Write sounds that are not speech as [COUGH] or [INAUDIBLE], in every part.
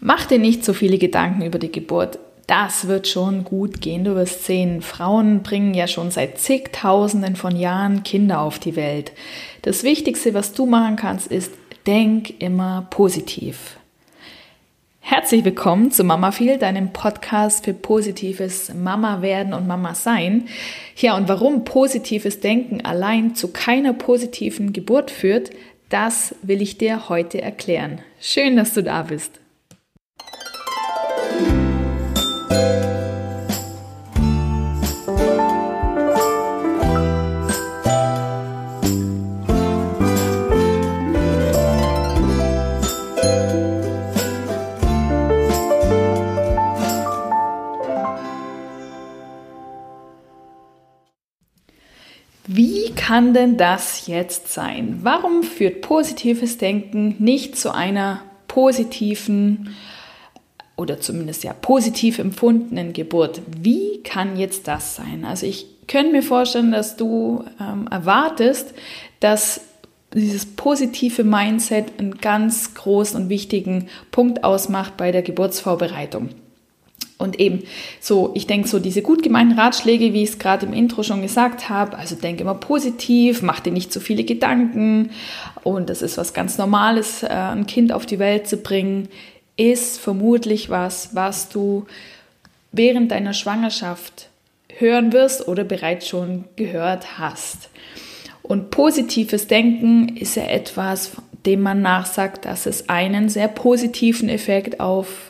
Mach dir nicht so viele Gedanken über die Geburt. Das wird schon gut gehen. Du wirst sehen, Frauen bringen ja schon seit zigtausenden von Jahren Kinder auf die Welt. Das Wichtigste, was du machen kannst, ist, denk immer positiv. Herzlich willkommen zu Mama Feel, deinem Podcast für positives Mama werden und Mama sein. Ja, und warum positives Denken allein zu keiner positiven Geburt führt, das will ich dir heute erklären. Schön, dass du da bist. Kann denn das jetzt sein? Warum führt positives Denken nicht zu einer positiven oder zumindest ja positiv empfundenen Geburt? Wie kann jetzt das sein? Also ich könnte mir vorstellen, dass du ähm, erwartest, dass dieses positive Mindset einen ganz großen und wichtigen Punkt ausmacht bei der Geburtsvorbereitung. Und eben so, ich denke so, diese gut gemeinten Ratschläge, wie ich es gerade im Intro schon gesagt habe, also denke immer positiv, mach dir nicht zu viele Gedanken und das ist was ganz Normales, äh, ein Kind auf die Welt zu bringen, ist vermutlich was, was du während deiner Schwangerschaft hören wirst oder bereits schon gehört hast. Und positives Denken ist ja etwas, dem man nachsagt, dass es einen sehr positiven Effekt auf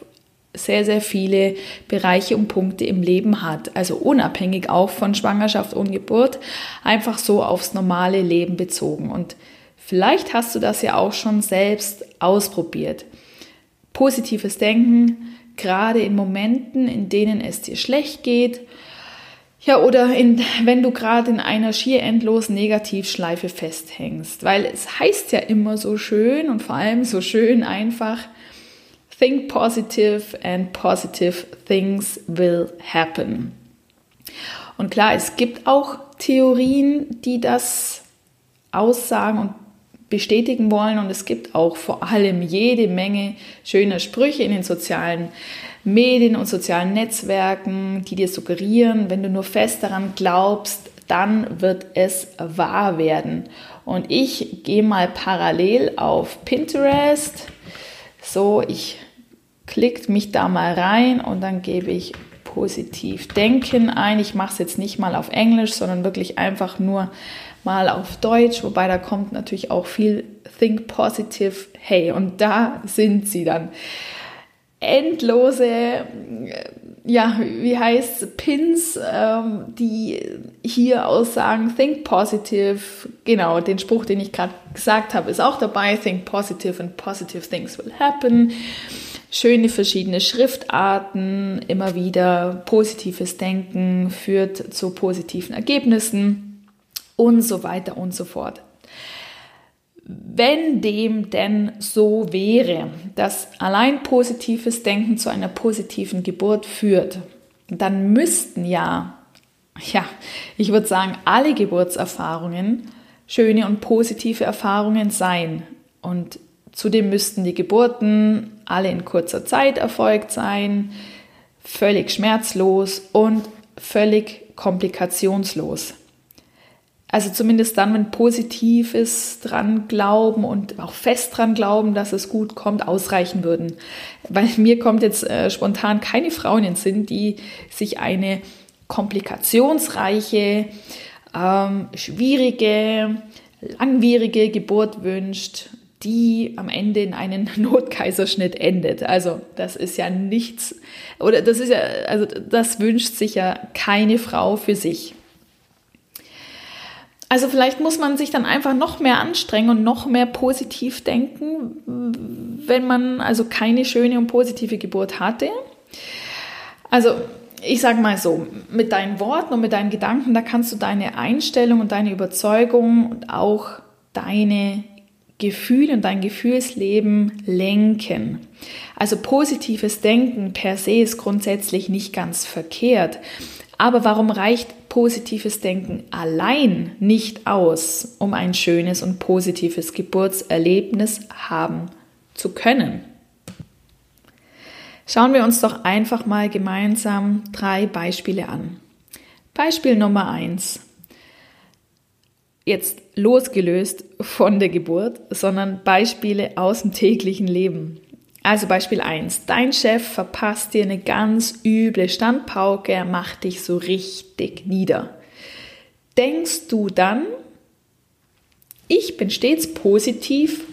sehr, sehr viele Bereiche und Punkte im Leben hat. Also unabhängig auch von Schwangerschaft und Geburt, einfach so aufs normale Leben bezogen. Und vielleicht hast du das ja auch schon selbst ausprobiert. Positives Denken, gerade in Momenten, in denen es dir schlecht geht, ja, oder in, wenn du gerade in einer schier endlosen Negativschleife festhängst, weil es heißt ja immer so schön und vor allem so schön einfach, Think positive and positive things will happen. Und klar, es gibt auch Theorien, die das aussagen und bestätigen wollen. Und es gibt auch vor allem jede Menge schöner Sprüche in den sozialen Medien und sozialen Netzwerken, die dir suggerieren, wenn du nur fest daran glaubst, dann wird es wahr werden. Und ich gehe mal parallel auf Pinterest. So, ich klickt mich da mal rein und dann gebe ich positiv denken ein. Ich mache es jetzt nicht mal auf Englisch, sondern wirklich einfach nur mal auf Deutsch, wobei da kommt natürlich auch viel Think Positive. Hey, und da sind sie dann. Endlose, äh, ja, wie heißt Pins, ähm, die hier aussagen, Think Positive. Genau, den Spruch, den ich gerade gesagt habe, ist auch dabei. Think Positive and Positive Things will happen schöne verschiedene Schriftarten, immer wieder positives Denken führt zu positiven Ergebnissen und so weiter und so fort. Wenn dem denn so wäre, dass allein positives Denken zu einer positiven Geburt führt, dann müssten ja, ja, ich würde sagen, alle Geburtserfahrungen schöne und positive Erfahrungen sein. Und Zudem müssten die Geburten alle in kurzer Zeit erfolgt sein, völlig schmerzlos und völlig komplikationslos. Also zumindest dann, wenn Positives dran glauben und auch fest dran glauben, dass es gut kommt, ausreichen würden. Weil mir kommt jetzt äh, spontan keine Frau in den Sinn, die sich eine komplikationsreiche, ähm, schwierige, langwierige Geburt wünscht, die am Ende in einen [LAUGHS] Notkaiserschnitt endet. Also das ist ja nichts, oder das ist ja, also das wünscht sich ja keine Frau für sich. Also vielleicht muss man sich dann einfach noch mehr anstrengen und noch mehr positiv denken, wenn man also keine schöne und positive Geburt hatte. Also ich sage mal so, mit deinen Worten und mit deinen Gedanken, da kannst du deine Einstellung und deine Überzeugung und auch deine Gefühl und dein Gefühlsleben lenken. Also positives Denken per se ist grundsätzlich nicht ganz verkehrt. Aber warum reicht positives Denken allein nicht aus, um ein schönes und positives Geburtserlebnis haben zu können? Schauen wir uns doch einfach mal gemeinsam drei Beispiele an. Beispiel Nummer eins. Jetzt losgelöst von der Geburt, sondern Beispiele aus dem täglichen Leben. Also Beispiel 1. Dein Chef verpasst dir eine ganz üble Standpauke, er macht dich so richtig nieder. Denkst du dann, ich bin stets positiv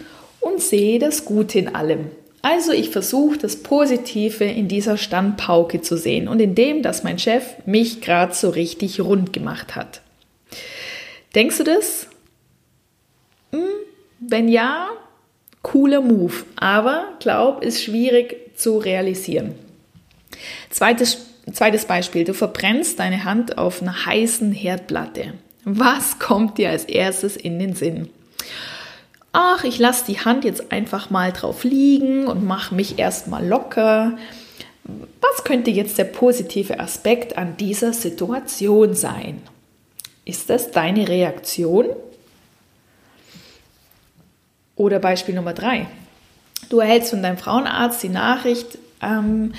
und sehe das Gute in allem. Also ich versuche das Positive in dieser Standpauke zu sehen und in dem, dass mein Chef mich gerade so richtig rund gemacht hat. Denkst du das? Hm, wenn ja, cooler Move, aber glaub, ist schwierig zu realisieren. Zweites, zweites Beispiel, du verbrennst deine Hand auf einer heißen Herdplatte. Was kommt dir als erstes in den Sinn? Ach, ich lasse die Hand jetzt einfach mal drauf liegen und mache mich erstmal locker. Was könnte jetzt der positive Aspekt an dieser Situation sein? Ist das deine Reaktion? Oder Beispiel Nummer drei. Du erhältst von deinem Frauenarzt die Nachricht, ähm,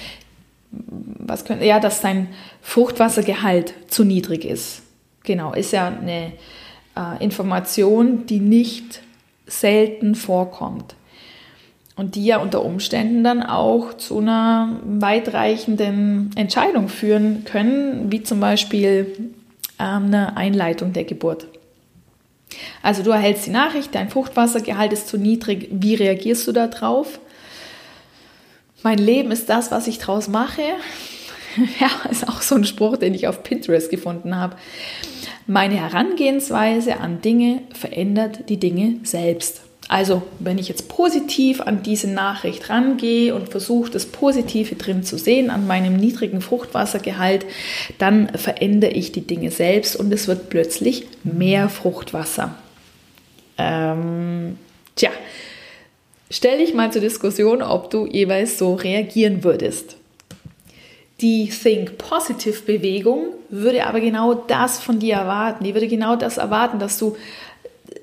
was könnte, ja, dass dein Fruchtwassergehalt zu niedrig ist. Genau, ist ja eine äh, Information, die nicht selten vorkommt und die ja unter Umständen dann auch zu einer weitreichenden Entscheidung führen können, wie zum Beispiel ähm, eine Einleitung der Geburt. Also du erhältst die Nachricht, dein Fruchtwassergehalt ist zu niedrig, wie reagierst du darauf? Mein Leben ist das, was ich draus mache. [LAUGHS] Ja, ist auch so ein Spruch, den ich auf Pinterest gefunden habe. Meine Herangehensweise an Dinge verändert die Dinge selbst. Also, wenn ich jetzt positiv an diese Nachricht rangehe und versuche, das Positive drin zu sehen an meinem niedrigen Fruchtwassergehalt, dann verändere ich die Dinge selbst und es wird plötzlich mehr Fruchtwasser. Ähm, tja, stell dich mal zur Diskussion, ob du jeweils so reagieren würdest. Die Think Positive Bewegung würde aber genau das von dir erwarten. Die würde genau das erwarten, dass du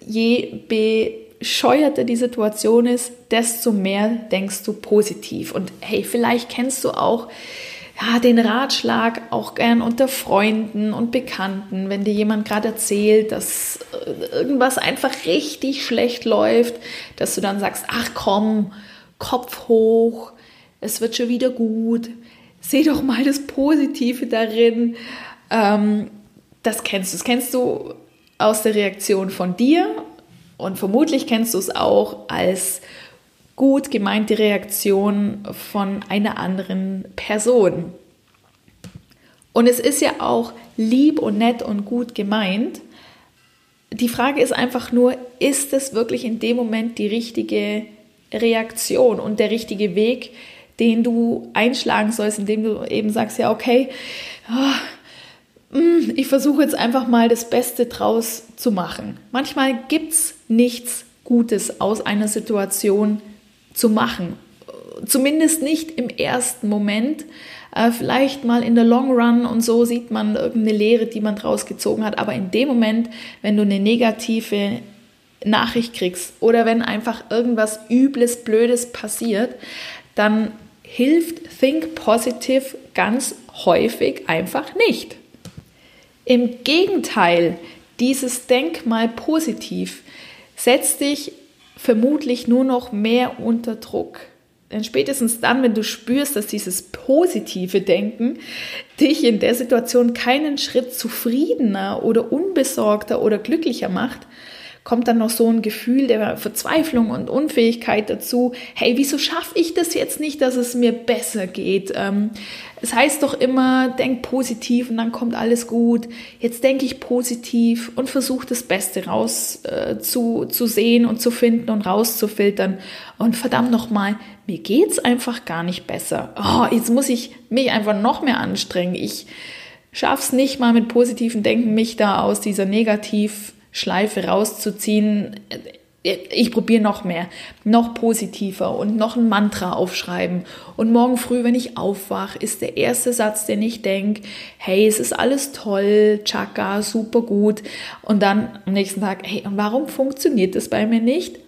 je be bescheuerter die Situation ist, desto mehr denkst du positiv. Und hey, vielleicht kennst du auch ja, den Ratschlag auch gern unter Freunden und Bekannten, wenn dir jemand gerade erzählt, dass äh, irgendwas einfach richtig schlecht läuft, dass du dann sagst, ach komm, Kopf hoch, es wird schon wieder gut, seh doch mal das Positive darin. Ähm, das kennst du, das kennst du aus der Reaktion von dir und vermutlich kennst du es auch als gut gemeinte Reaktion von einer anderen Person. Und es ist ja auch lieb und nett und gut gemeint. Die Frage ist einfach nur, ist es wirklich in dem Moment die richtige Reaktion und der richtige Weg, den du einschlagen sollst, indem du eben sagst, ja, okay, oh, Mm, ich versuche jetzt einfach mal das Beste draus zu machen. Manchmal gibt es nichts Gutes aus einer Situation zu machen. Zumindest nicht im ersten Moment. Äh, vielleicht mal in der Long Run und so sieht man irgendeine Lehre, die man draus gezogen hat. Aber in dem Moment, wenn du eine negative Nachricht kriegst oder wenn einfach irgendwas Übles, Blödes passiert, dann hilft Think Positive ganz häufig einfach nicht. Im Gegenteil, dieses Denkmal positiv setzt dich vermutlich nur noch mehr unter Druck. Denn spätestens dann, wenn du spürst, dass dieses positive Denken dich in der Situation keinen Schritt zufriedener oder unbesorgter oder glücklicher macht, kommt dann noch so ein Gefühl der Verzweiflung und Unfähigkeit dazu. Hey, wieso schaffe ich das jetzt nicht, dass es mir besser geht? Ähm, es heißt doch immer, denk positiv und dann kommt alles gut. Jetzt denke ich positiv und versuche das Beste raus äh, zu, zu sehen und zu finden und rauszufiltern. Und verdammt nochmal, mir geht's einfach gar nicht besser. Oh, jetzt muss ich mich einfach noch mehr anstrengen. Ich schaff's nicht mal mit positiven Denken, mich da aus dieser Negativ- Schleife rauszuziehen. Ich probiere noch mehr, noch positiver und noch ein Mantra aufschreiben. Und morgen früh, wenn ich aufwache, ist der erste Satz, den ich denke, hey, es ist alles toll, Chaka, super gut. Und dann am nächsten Tag, hey, warum funktioniert das bei mir nicht?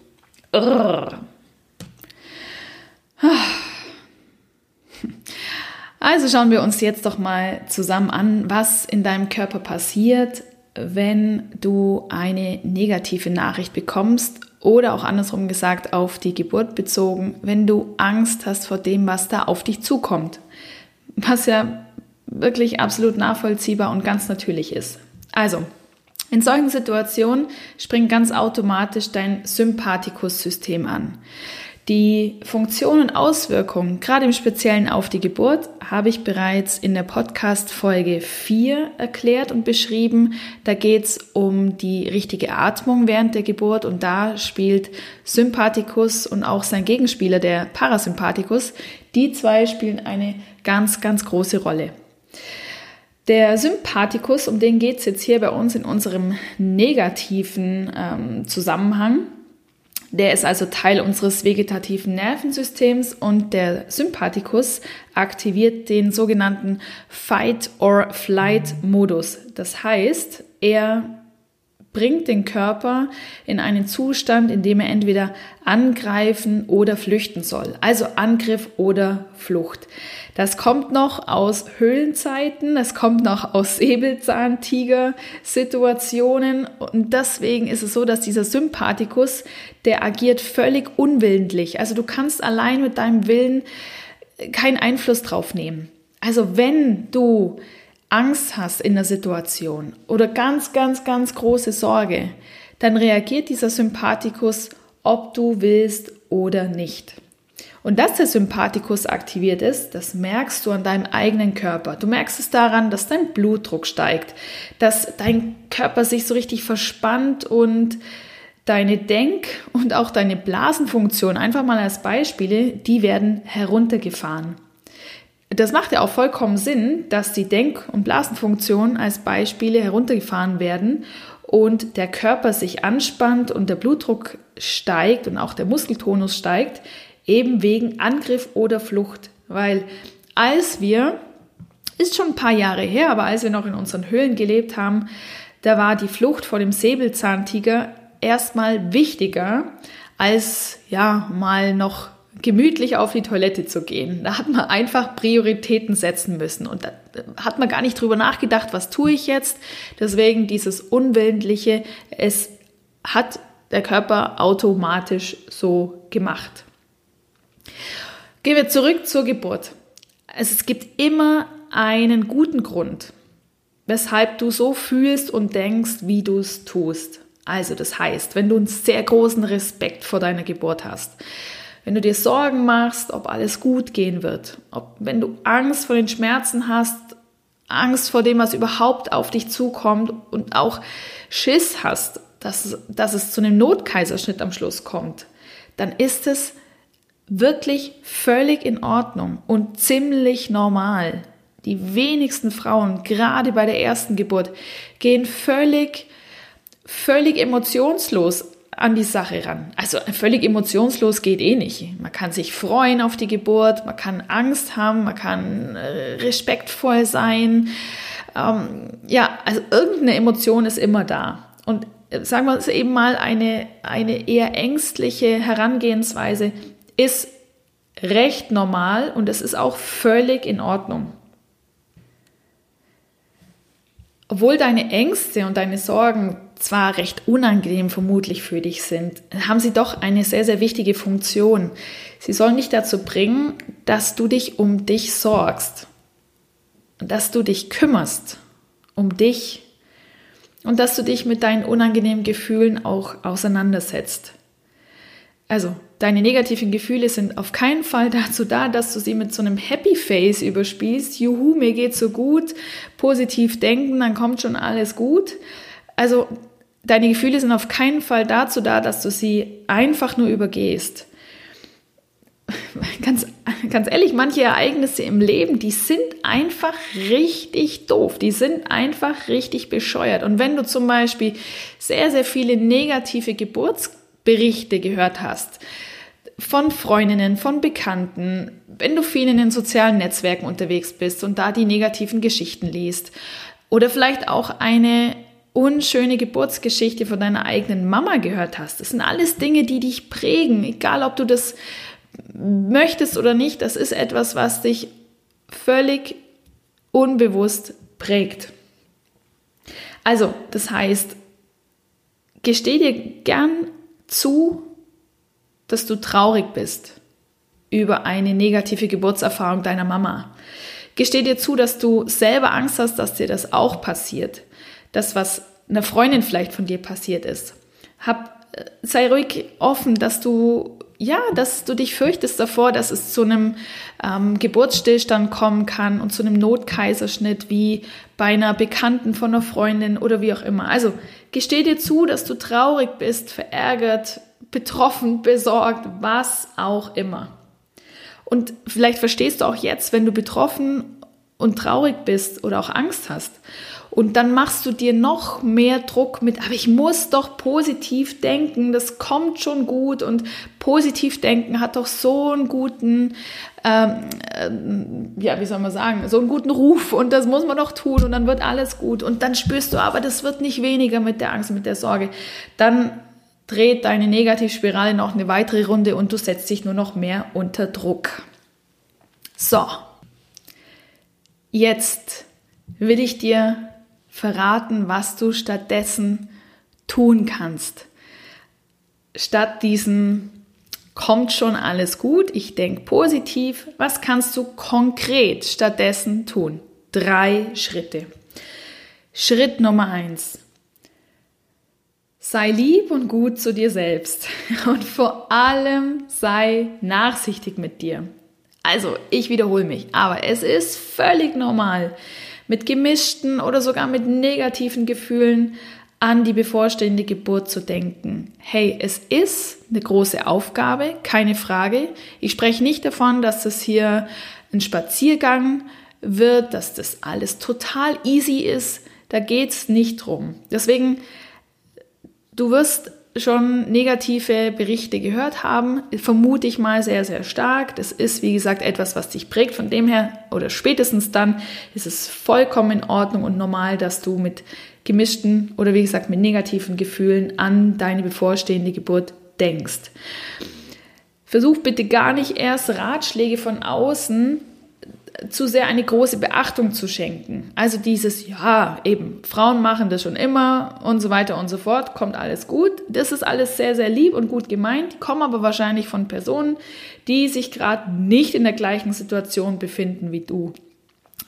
Also schauen wir uns jetzt doch mal zusammen an, was in deinem Körper passiert, wenn du eine negative Nachricht bekommst oder auch andersrum gesagt auf die Geburt bezogen, wenn du Angst hast vor dem, was da auf dich zukommt. Was ja wirklich absolut nachvollziehbar und ganz natürlich ist. Also, in solchen Situationen springt ganz automatisch dein Sympathikussystem an. Die Funktion und Auswirkungen, gerade im Speziellen auf die Geburt, habe ich bereits in der Podcast Folge 4 erklärt und beschrieben. Da geht es um die richtige Atmung während der Geburt und da spielt Sympathikus und auch sein Gegenspieler, der Parasympathikus, die zwei spielen eine ganz, ganz große Rolle. Der Sympathikus, um den geht es jetzt hier bei uns in unserem negativen ähm, Zusammenhang. Der ist also Teil unseres vegetativen Nervensystems und der Sympathikus aktiviert den sogenannten Fight-or-Flight-Modus. Das heißt, er bringt den Körper in einen Zustand, in dem er entweder angreifen oder flüchten soll. Also Angriff oder Flucht. Das kommt noch aus Höhlenzeiten, das kommt noch aus [LAUGHS] Säbelzahntiger-Situationen und deswegen ist es so, dass dieser Sympathikus, der agiert völlig unwillentlich. Also du kannst allein mit deinem Willen keinen Einfluss drauf nehmen. Also wenn du Angst hast in der Situation oder ganz, ganz, ganz große Sorge, dann reagiert dieser Sympathikus, ob du willst oder nicht. Und dass der Sympathikus aktiviert ist, das merkst du an deinem eigenen Körper. Du merkst es daran, dass dein Blutdruck steigt, dass dein Körper sich so richtig verspannt und deine Denk- und auch deine Blasenfunktion, einfach mal als Beispiele, die werden heruntergefahren. Das macht ja auch vollkommen Sinn, dass die Denk- und Blasenfunktionen als Beispiele heruntergefahren werden und der Körper sich anspannt und der Blutdruck steigt und auch der Muskeltonus steigt, eben wegen Angriff oder Flucht. Weil als wir, ist schon ein paar Jahre her, aber als wir noch in unseren Höhlen gelebt haben, da war die Flucht vor dem Säbelzahntiger erstmal wichtiger, als ja mal noch gemütlich auf die Toilette zu gehen. Da hat man einfach Prioritäten setzen müssen und da hat man gar nicht drüber nachgedacht, was tue ich jetzt. Deswegen dieses Unwillentliche, es hat der Körper automatisch so gemacht. Gehen wir zurück zur Geburt. Es gibt immer einen guten Grund, weshalb du so fühlst und denkst, wie du es tust. Also das heißt, wenn du einen sehr großen Respekt vor deiner Geburt hast, wenn du dir Sorgen machst, ob alles gut gehen wird, ob wenn du Angst vor den Schmerzen hast, Angst vor dem, was überhaupt auf dich zukommt und auch Schiss hast, dass, dass es zu einem Notkaiserschnitt am Schluss kommt, dann ist es wirklich völlig in Ordnung und ziemlich normal. Die wenigsten Frauen, gerade bei der ersten Geburt, gehen völlig, völlig emotionslos an die Sache ran. Also völlig emotionslos geht eh nicht. Man kann sich freuen auf die Geburt, man kann Angst haben, man kann äh, respektvoll sein. Ähm, ja, also irgendeine Emotion ist immer da. Und äh, sagen wir es eben mal, eine, eine eher ängstliche Herangehensweise ist recht normal und es ist auch völlig in Ordnung. Obwohl deine Ängste und deine Sorgen zwar recht unangenehm vermutlich für dich sind, haben sie doch eine sehr, sehr wichtige Funktion. Sie sollen dich dazu bringen, dass du dich um dich sorgst, dass du dich kümmerst um dich und dass du dich mit deinen unangenehmen Gefühlen auch auseinandersetzt. Also, deine negativen Gefühle sind auf keinen Fall dazu da, dass du sie mit so einem Happy Face überspielst. Juhu, mir geht's so gut, positiv denken, dann kommt schon alles gut. Also deine Gefühle sind auf keinen Fall dazu da, dass du sie einfach nur übergehst. Ganz, ganz ehrlich, manche Ereignisse im Leben, die sind einfach richtig doof, die sind einfach richtig bescheuert. Und wenn du zum Beispiel sehr, sehr viele negative Geburtsberichte gehört hast, von Freundinnen, von Bekannten, wenn du viel in den sozialen Netzwerken unterwegs bist und da die negativen Geschichten liest, oder vielleicht auch eine unschöne Geburtsgeschichte von deiner eigenen Mama gehört hast. Das sind alles Dinge, die dich prägen, egal ob du das möchtest oder nicht. Das ist etwas, was dich völlig unbewusst prägt. Also, das heißt, gesteh dir gern zu, dass du traurig bist über eine negative Geburtserfahrung deiner Mama. Gesteh dir zu, dass du selber Angst hast, dass dir das auch passiert. Das, was einer Freundin vielleicht von dir passiert ist. Hab, äh, sei ruhig offen, dass du ja, dass du dich fürchtest davor, dass es zu einem ähm, Geburtsstillstand kommen kann und zu einem Notkaiserschnitt wie bei einer Bekannten von einer Freundin oder wie auch immer. Also gesteh dir zu, dass du traurig bist, verärgert, betroffen, besorgt, was auch immer. Und vielleicht verstehst du auch jetzt, wenn du betroffen und traurig bist oder auch Angst hast und dann machst du dir noch mehr Druck mit, aber ich muss doch positiv denken, das kommt schon gut und positiv denken hat doch so einen guten, ähm, äh, ja, wie soll man sagen, so einen guten Ruf und das muss man doch tun und dann wird alles gut und dann spürst du, aber das wird nicht weniger mit der Angst, mit der Sorge. Dann dreht deine Negativspirale noch eine weitere Runde und du setzt dich nur noch mehr unter Druck. So, jetzt will ich dir verraten, was du stattdessen tun kannst. Statt diesem kommt schon alles gut, ich denke positiv, was kannst du konkret stattdessen tun? Drei Schritte. Schritt Nummer eins. Sei lieb und gut zu dir selbst [LAUGHS] und vor allem sei nachsichtig mit dir. Also, ich wiederhole mich, aber es ist völlig normal, mit gemischten oder sogar mit negativen Gefühlen an die bevorstehende Geburt zu denken. Hey, es ist eine große Aufgabe, keine Frage. Ich spreche nicht davon, dass das hier ein Spaziergang wird, dass das alles total easy ist. Da geht es nicht drum. Deswegen, du wirst schon negative Berichte gehört haben, vermute ich mal sehr, sehr stark. Das ist, wie gesagt, etwas, was dich prägt. Von dem her oder spätestens dann ist es vollkommen in Ordnung und normal, dass du mit gemischten oder wie gesagt mit negativen Gefühlen an deine bevorstehende Geburt denkst. Versuch bitte gar nicht erst Ratschläge von außen zu sehr eine große Beachtung zu schenken. Also dieses, ja, eben, Frauen machen das schon immer und so weiter und so fort, kommt alles gut. Das ist alles sehr, sehr lieb und gut gemeint, kommen aber wahrscheinlich von Personen, die sich gerade nicht in der gleichen Situation befinden wie du.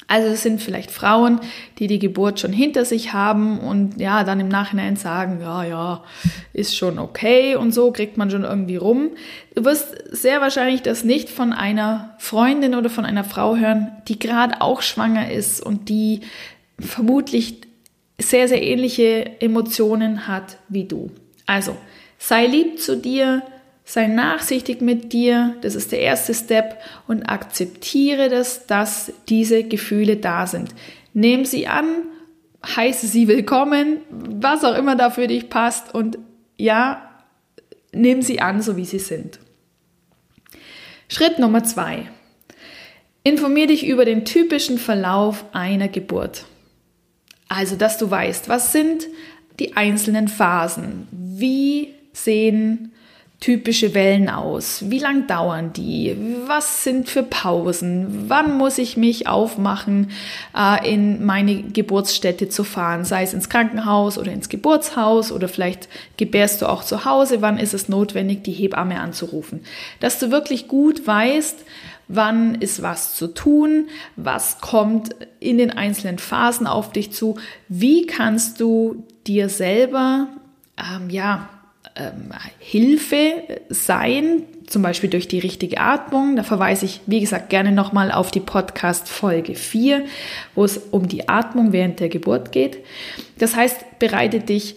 Also es sind vielleicht Frauen, die die Geburt schon hinter sich haben und ja, dann im Nachhinein sagen, ja, ja, ist schon okay und so kriegt man schon irgendwie rum. Du wirst sehr wahrscheinlich das nicht von einer Freundin oder von einer Frau hören, die gerade auch schwanger ist und die vermutlich sehr, sehr ähnliche Emotionen hat wie du. Also sei lieb zu dir, Sei nachsichtig mit dir, das ist der erste Step und akzeptiere das, dass diese Gefühle da sind. Nimm sie an, heiße sie willkommen, was auch immer da für dich passt und ja, nimm sie an, so wie sie sind. Schritt Nummer zwei. Informier dich über den typischen Verlauf einer Geburt. Also, dass du weißt, was sind die einzelnen Phasen? Wie sehen typische Wellen aus? Wie lang dauern die? Was sind für Pausen? Wann muss ich mich aufmachen, äh, in meine Geburtsstätte zu fahren? Sei es ins Krankenhaus oder ins Geburtshaus oder vielleicht gebärst du auch zu Hause. Wann ist es notwendig, die Hebamme anzurufen? Dass du wirklich gut weißt, wann ist was zu tun, was kommt in den einzelnen Phasen auf dich zu, wie kannst du dir selber, ähm, ja, ähm, Hilfe sein, zum Beispiel durch die richtige Atmung. Da verweise ich, wie gesagt, gerne nochmal auf die Podcast Folge 4, wo es um die Atmung während der Geburt geht. Das heißt, bereite dich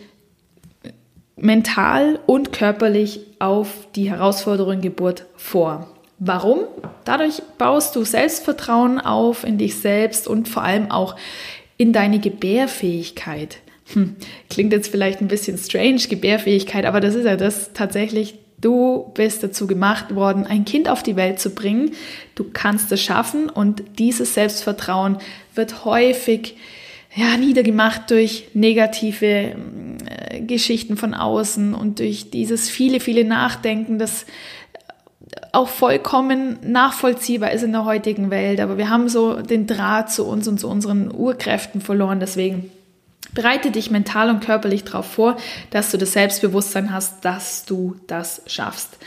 mental und körperlich auf die Herausforderung Geburt vor. Warum? Dadurch baust du Selbstvertrauen auf in dich selbst und vor allem auch in deine Gebärfähigkeit. Hm, klingt jetzt vielleicht ein bisschen strange, Gebärfähigkeit, aber das ist ja das tatsächlich. Du bist dazu gemacht worden, ein Kind auf die Welt zu bringen. Du kannst es schaffen und dieses Selbstvertrauen wird häufig ja, niedergemacht durch negative äh, Geschichten von außen und durch dieses viele, viele Nachdenken, das auch vollkommen nachvollziehbar ist in der heutigen Welt, aber wir haben so den Draht zu uns und zu unseren Urkräften verloren. Deswegen bereite dich mental und körperlich darauf vor, dass du das Selbstbewusstsein hast, dass du das schaffst.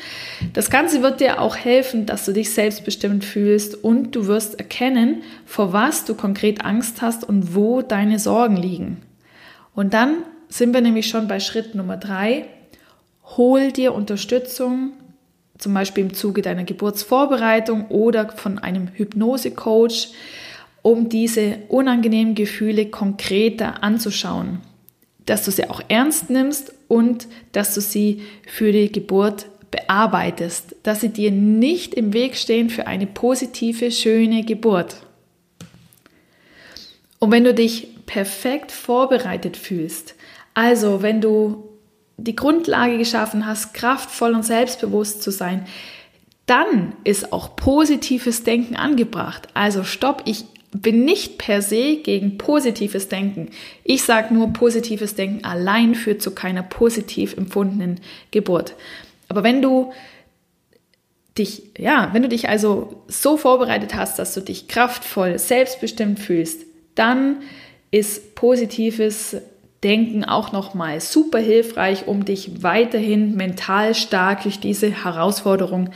Das Ganze wird dir auch helfen, dass du dich selbstbestimmt fühlst und du wirst erkennen, vor was du konkret Angst hast und wo deine Sorgen liegen. Und dann sind wir nämlich schon bei Schritt Nummer drei. Hol dir Unterstützung zum Beispiel im Zuge deiner Geburtsvorbereitung oder von einem Hypnosecoach, um diese unangenehmen Gefühle konkreter anzuschauen, dass du sie auch ernst nimmst und dass du sie für die Geburt bearbeitest, dass sie dir nicht im Weg stehen für eine positive, schöne Geburt. Und wenn du dich perfekt vorbereitet fühlst, also wenn du die Grundlage geschaffen hast, kraftvoll und selbstbewusst zu sein, dann ist auch positives Denken angebracht. Also stopp, ich bin nicht per se gegen positives Denken. Ich sage nur, positives Denken allein führt zu keiner positiv empfundenen Geburt. Aber wenn du dich, ja, wenn du dich also so vorbereitet hast, dass du dich kraftvoll, selbstbestimmt fühlst, dann ist positives Denken auch nochmal super hilfreich, um dich weiterhin mental stark durch diese Herausforderung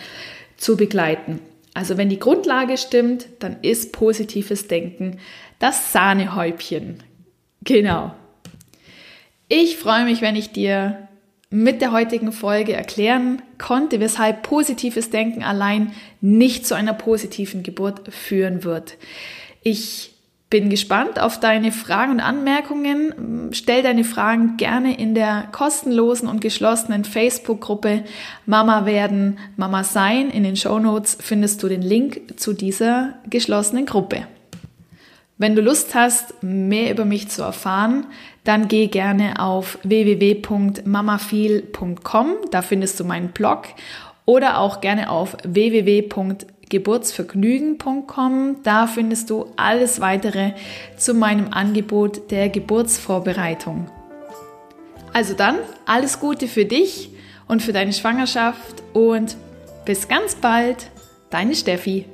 zu begleiten. Also wenn die Grundlage stimmt, dann ist positives Denken das Sahnehäubchen. Genau. Ich freue mich, wenn ich dir mit der heutigen Folge erklären konnte, weshalb positives Denken allein nicht zu einer positiven Geburt führen wird. Ich bin gespannt auf deine Fragen und Anmerkungen. Stell deine Fragen gerne in der kostenlosen und geschlossenen Facebook-Gruppe Mama werden, Mama sein. In den Show Notes findest du den Link zu dieser geschlossenen Gruppe. Wenn du Lust hast, mehr über mich zu erfahren, dann geh gerne auf www.mamafeel.com. Da findest du meinen Blog oder auch gerne auf www.mamafeel.com geburtsvergnügen.com. Da findest du alles weitere zu meinem Angebot der Geburtsvorbereitung. Also dann, alles Gute für dich und für deine Schwangerschaft und bis ganz bald, deine Steffi.